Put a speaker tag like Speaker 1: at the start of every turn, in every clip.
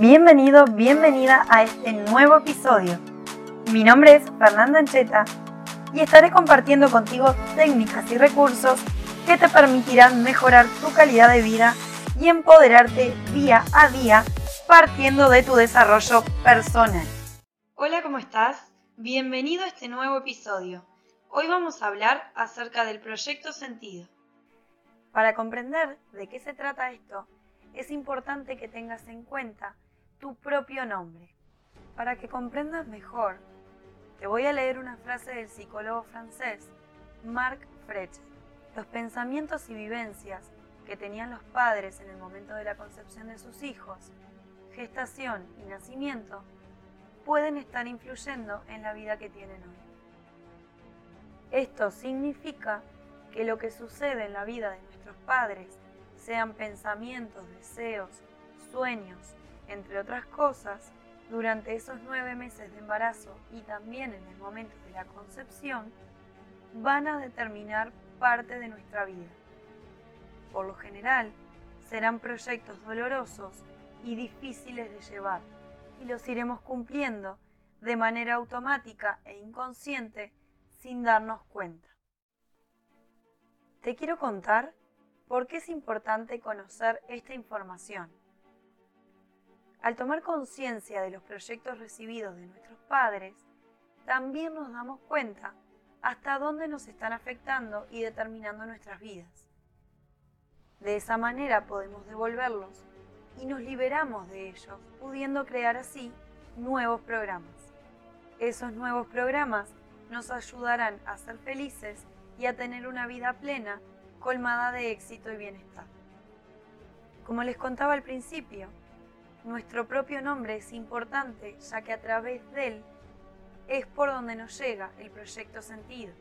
Speaker 1: Bienvenido, bienvenida a este nuevo episodio. Mi nombre es Fernanda Ancheta y estaré compartiendo contigo técnicas y recursos que te permitirán mejorar tu calidad de vida y empoderarte día a día partiendo de tu desarrollo personal. Hola, ¿cómo estás? Bienvenido a este nuevo episodio. Hoy vamos a hablar acerca del proyecto sentido. Para comprender de qué se trata esto, es importante que tengas en cuenta tu propio nombre. Para que comprendas mejor, te voy a leer una frase del psicólogo francés Marc Frech. Los pensamientos y vivencias que tenían los padres en el momento de la concepción de sus hijos, gestación y nacimiento, pueden estar influyendo en la vida que tienen hoy. Esto significa que lo que sucede en la vida de nuestros padres, sean pensamientos, deseos, sueños, entre otras cosas, durante esos nueve meses de embarazo y también en el momento de la concepción, van a determinar parte de nuestra vida. Por lo general, serán proyectos dolorosos y difíciles de llevar, y los iremos cumpliendo de manera automática e inconsciente sin darnos cuenta. Te quiero contar por qué es importante conocer esta información al tomar conciencia de los proyectos recibidos de nuestros padres, también nos damos cuenta hasta dónde nos están afectando y determinando nuestras vidas. De esa manera podemos devolverlos y nos liberamos de ellos, pudiendo crear así nuevos programas. Esos nuevos programas nos ayudarán a ser felices y a tener una vida plena, colmada de éxito y bienestar. Como les contaba al principio, nuestro propio nombre es importante ya que a través de él es por donde nos llega el proyecto sentido.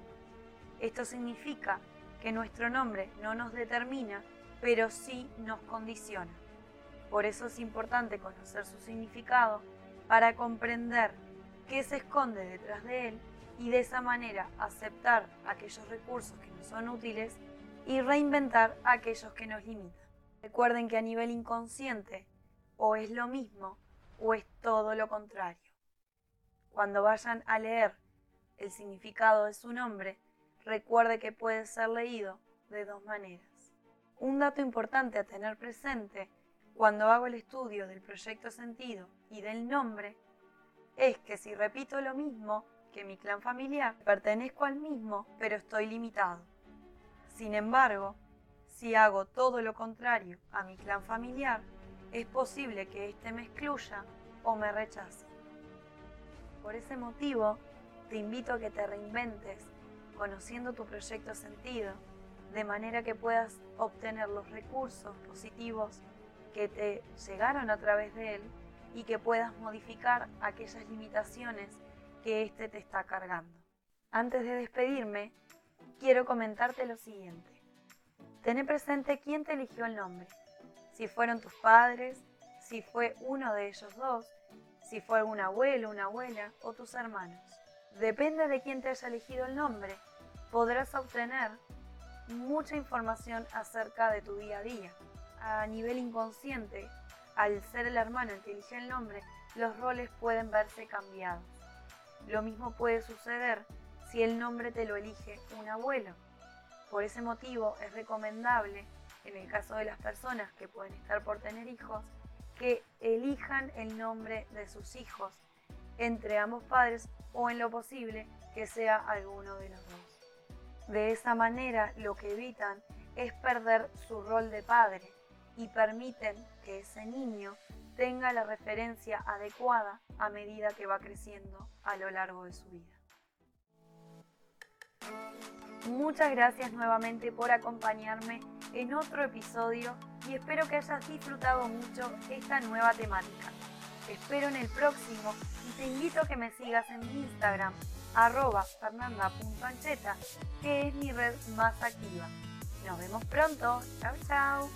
Speaker 1: Esto significa que nuestro nombre no nos determina, pero sí nos condiciona. Por eso es importante conocer su significado para comprender qué se esconde detrás de él y de esa manera aceptar aquellos recursos que nos son útiles y reinventar aquellos que nos limitan. Recuerden que a nivel inconsciente o es lo mismo o es todo lo contrario. Cuando vayan a leer el significado de su nombre, recuerde que puede ser leído de dos maneras. Un dato importante a tener presente cuando hago el estudio del proyecto sentido y del nombre es que si repito lo mismo que mi clan familiar, pertenezco al mismo, pero estoy limitado. Sin embargo, si hago todo lo contrario a mi clan familiar, es posible que éste me excluya o me rechace. Por ese motivo, te invito a que te reinventes conociendo tu proyecto sentido, de manera que puedas obtener los recursos positivos que te llegaron a través de él y que puedas modificar aquellas limitaciones que éste te está cargando. Antes de despedirme, quiero comentarte lo siguiente. Ten presente quién te eligió el nombre si fueron tus padres, si fue uno de ellos dos, si fue un abuelo, una abuela o tus hermanos. Depende de quién te haya elegido el nombre, podrás obtener mucha información acerca de tu día a día. A nivel inconsciente, al ser el hermano el que elige el nombre, los roles pueden verse cambiados. Lo mismo puede suceder si el nombre te lo elige un abuelo. Por ese motivo es recomendable en el caso de las personas que pueden estar por tener hijos, que elijan el nombre de sus hijos entre ambos padres o en lo posible que sea alguno de los dos. De esa manera lo que evitan es perder su rol de padre y permiten que ese niño tenga la referencia adecuada a medida que va creciendo a lo largo de su vida. Muchas gracias nuevamente por acompañarme en otro episodio y espero que hayas disfrutado mucho esta nueva temática. espero en el próximo y te invito a que me sigas en Instagram arroba que es mi red más activa. Nos vemos pronto. Chao, chao.